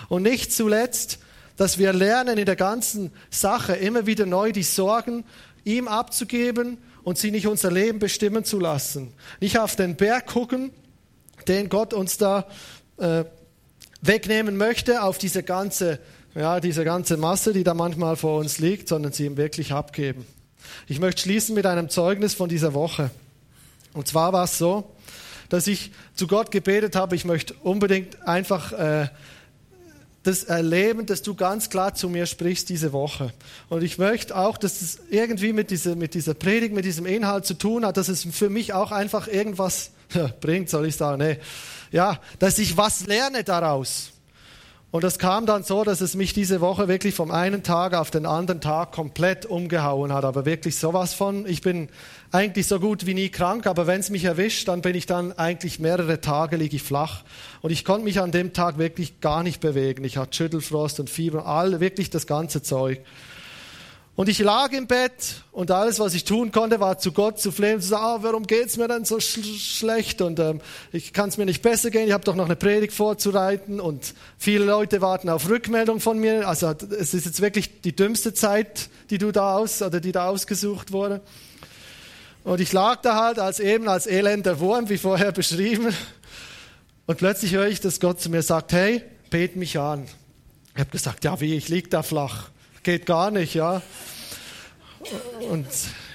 Und nicht zuletzt, dass wir lernen in der ganzen Sache immer wieder neu die Sorgen ihm abzugeben und sie nicht unser Leben bestimmen zu lassen. Nicht auf den Berg gucken, den Gott uns da äh, wegnehmen möchte auf diese ganze, ja, diese ganze Masse, die da manchmal vor uns liegt, sondern sie ihm wirklich abgeben. Ich möchte schließen mit einem Zeugnis von dieser Woche. Und zwar war es so, dass ich zu Gott gebetet habe, ich möchte unbedingt einfach äh, das erleben, dass du ganz klar zu mir sprichst diese Woche. Und ich möchte auch, dass es irgendwie mit dieser, mit dieser Predigt, mit diesem Inhalt zu tun hat, dass es für mich auch einfach irgendwas [laughs] bringt, soll ich sagen. Nee. Ja, dass ich was lerne daraus. Und das kam dann so, dass es mich diese Woche wirklich vom einen Tag auf den anderen Tag komplett umgehauen hat. Aber wirklich sowas von, ich bin eigentlich so gut wie nie krank, aber wenn es mich erwischt, dann bin ich dann eigentlich mehrere Tage liege ich flach. Und ich konnte mich an dem Tag wirklich gar nicht bewegen. Ich hatte Schüttelfrost und Fieber, all, wirklich das ganze Zeug. Und ich lag im Bett und alles, was ich tun konnte, war zu Gott zu flehen, zu sagen, ah, warum geht's mir denn so sch schlecht und ähm, ich kann es mir nicht besser gehen, ich habe doch noch eine Predigt vorzureiten und viele Leute warten auf Rückmeldung von mir. Also es ist jetzt wirklich die dümmste Zeit, die du da aus oder die da ausgesucht wurde. Und ich lag da halt als eben als elender Wurm, wie vorher [laughs] beschrieben. Und plötzlich höre ich, dass Gott zu mir sagt, hey, bet mich an. Ich habe gesagt, ja wie, ich lieg da flach geht gar nicht, ja. Und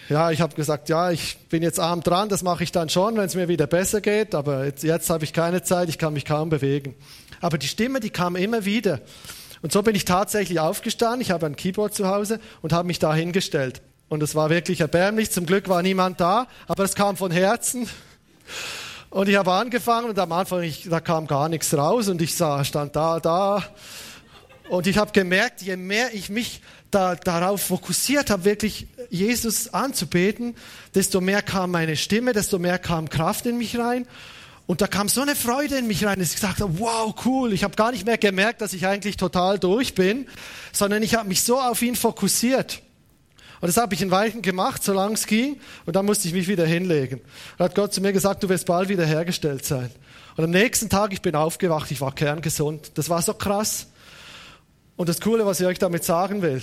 ja, ich habe gesagt, ja, ich bin jetzt arm dran, das mache ich dann schon, wenn es mir wieder besser geht, aber jetzt, jetzt habe ich keine Zeit, ich kann mich kaum bewegen. Aber die Stimme, die kam immer wieder. Und so bin ich tatsächlich aufgestanden, ich habe ein Keyboard zu Hause und habe mich da hingestellt. Und es war wirklich erbärmlich, zum Glück war niemand da, aber es kam von Herzen. Und ich habe angefangen und am Anfang, ich, da kam gar nichts raus und ich sah, stand da, da und ich habe gemerkt, je mehr ich mich da, darauf fokussiert habe, wirklich Jesus anzubeten, desto mehr kam meine Stimme, desto mehr kam Kraft in mich rein. Und da kam so eine Freude in mich rein, dass ich gesagt habe, wow, cool. Ich habe gar nicht mehr gemerkt, dass ich eigentlich total durch bin, sondern ich habe mich so auf ihn fokussiert. Und das habe ich in Weichen gemacht, solange es ging. Und dann musste ich mich wieder hinlegen. Und hat Gott zu mir gesagt, du wirst bald wieder hergestellt sein. Und am nächsten Tag, ich bin aufgewacht, ich war kerngesund. Das war so krass. Und das Coole, was ich euch damit sagen will,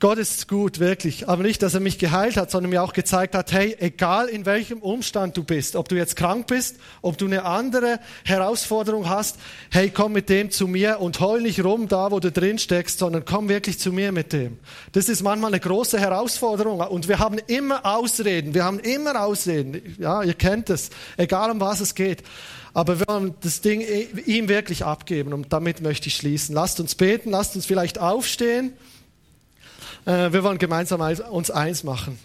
Gott ist gut, wirklich. Aber nicht, dass er mich geheilt hat, sondern mir auch gezeigt hat, hey, egal in welchem Umstand du bist, ob du jetzt krank bist, ob du eine andere Herausforderung hast, hey, komm mit dem zu mir und heul nicht rum da, wo du drin steckst, sondern komm wirklich zu mir mit dem. Das ist manchmal eine große Herausforderung und wir haben immer Ausreden. Wir haben immer Ausreden. Ja, ihr kennt es. Egal um was es geht. Aber wir wollen das Ding ihm wirklich abgeben und damit möchte ich schließen. Lasst uns beten, lasst uns vielleicht aufstehen. Äh, wir wollen gemeinsam uns eins machen.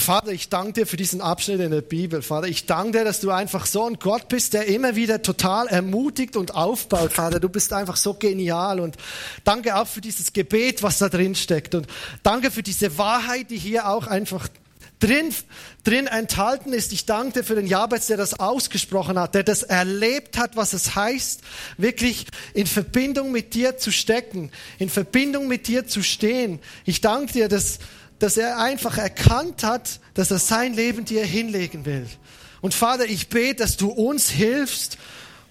Vater, ich danke dir für diesen Abschnitt in der Bibel. Vater, ich danke dir, dass du einfach so ein Gott bist, der immer wieder total ermutigt und aufbaut. Vater, du bist einfach so genial und danke auch für dieses Gebet, was da drin steckt und danke für diese Wahrheit, die hier auch einfach drin, drin enthalten ist. Ich danke dir für den Jabez, der das ausgesprochen hat, der das erlebt hat, was es heißt, wirklich in Verbindung mit dir zu stecken, in Verbindung mit dir zu stehen. Ich danke dir, dass, dass er einfach erkannt hat, dass er sein Leben dir hinlegen will. Und Vater, ich bete, dass du uns hilfst,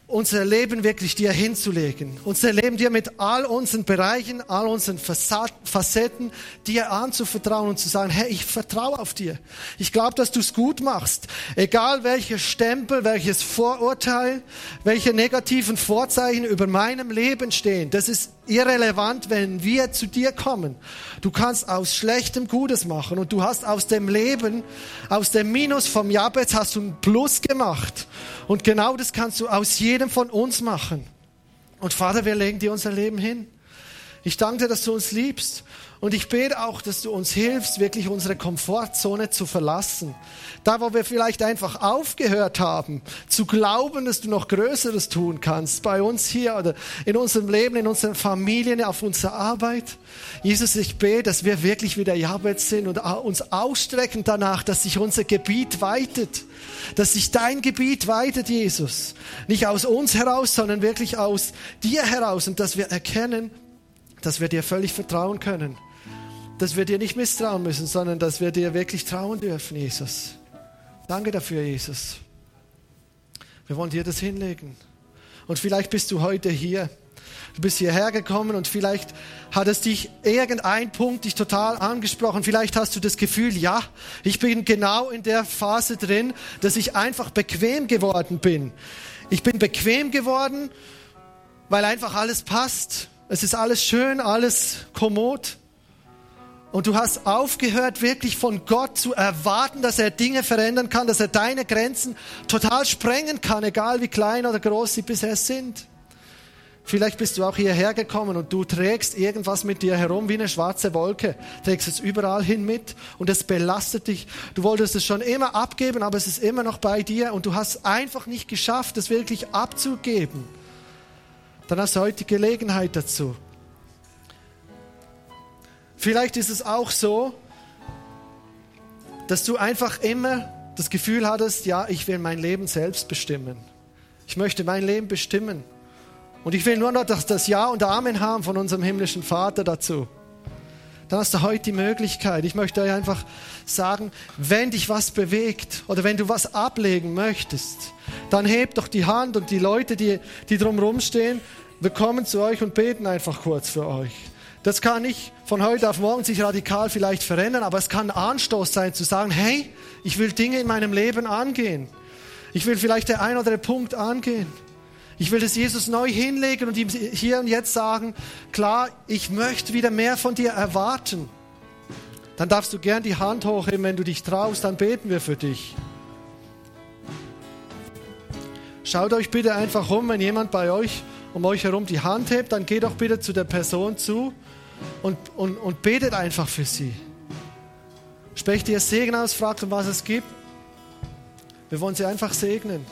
unser Leben wirklich dir hinzulegen. Unser Leben dir mit all unseren Bereichen, all unseren Facetten dir anzuvertrauen und zu sagen, hey, ich vertraue auf dir. Ich glaube, dass du es gut machst. Egal welche Stempel, welches Vorurteil, welche negativen Vorzeichen über meinem Leben stehen, das ist irrelevant, wenn wir zu dir kommen. Du kannst aus Schlechtem Gutes machen und du hast aus dem Leben, aus dem Minus vom Jabez hast du ein Plus gemacht. Und genau das kannst du aus jedem von uns machen. Und Vater, wir legen dir unser Leben hin. Ich danke dir, dass du uns liebst. Und ich bete auch, dass du uns hilfst, wirklich unsere Komfortzone zu verlassen. Da, wo wir vielleicht einfach aufgehört haben, zu glauben, dass du noch Größeres tun kannst, bei uns hier oder in unserem Leben, in unseren Familien, auf unserer Arbeit. Jesus, ich bete, dass wir wirklich wieder Jabez sind und uns ausstrecken danach, dass sich unser Gebiet weitet. Dass sich dein Gebiet weitet, Jesus. Nicht aus uns heraus, sondern wirklich aus dir heraus. Und dass wir erkennen, dass wir dir völlig vertrauen können dass wir dir nicht misstrauen müssen, sondern dass wir dir wirklich trauen dürfen, Jesus. Danke dafür, Jesus. Wir wollen dir das hinlegen. Und vielleicht bist du heute hier. Du bist hierher gekommen und vielleicht hat es dich irgendein Punkt dich total angesprochen. Vielleicht hast du das Gefühl, ja, ich bin genau in der Phase drin, dass ich einfach bequem geworden bin Ich bin bequem geworden, weil einfach alles passt. Es ist alles schön, alles kommod. Und du hast aufgehört, wirklich von Gott zu erwarten, dass er Dinge verändern kann, dass er deine Grenzen total sprengen kann, egal wie klein oder groß sie bisher sind. Vielleicht bist du auch hierher gekommen und du trägst irgendwas mit dir herum wie eine schwarze Wolke, trägst es überall hin mit und es belastet dich. Du wolltest es schon immer abgeben, aber es ist immer noch bei dir und du hast einfach nicht geschafft, es wirklich abzugeben. Dann hast du heute Gelegenheit dazu. Vielleicht ist es auch so, dass du einfach immer das Gefühl hattest, ja, ich will mein Leben selbst bestimmen. Ich möchte mein Leben bestimmen. Und ich will nur noch das, das Ja und Amen haben von unserem himmlischen Vater dazu. Dann hast du heute die Möglichkeit. Ich möchte euch einfach sagen, wenn dich was bewegt oder wenn du was ablegen möchtest, dann hebt doch die Hand und die Leute, die, die drumherum stehen, wir kommen zu euch und beten einfach kurz für euch. Das kann nicht von heute auf morgen sich radikal vielleicht verändern, aber es kann ein Anstoß sein zu sagen, hey, ich will Dinge in meinem Leben angehen. Ich will vielleicht der ein oder andere Punkt angehen. Ich will das Jesus neu hinlegen und ihm hier und jetzt sagen, klar, ich möchte wieder mehr von dir erwarten. Dann darfst du gern die Hand hochheben, wenn du dich traust, dann beten wir für dich. Schaut euch bitte einfach um, wenn jemand bei euch um euch herum die Hand hebt, dann geht doch bitte zu der Person zu und, und, und betet einfach für sie. Sprecht ihr Segen aus, fragt um was es gibt. Wir wollen sie einfach segnen.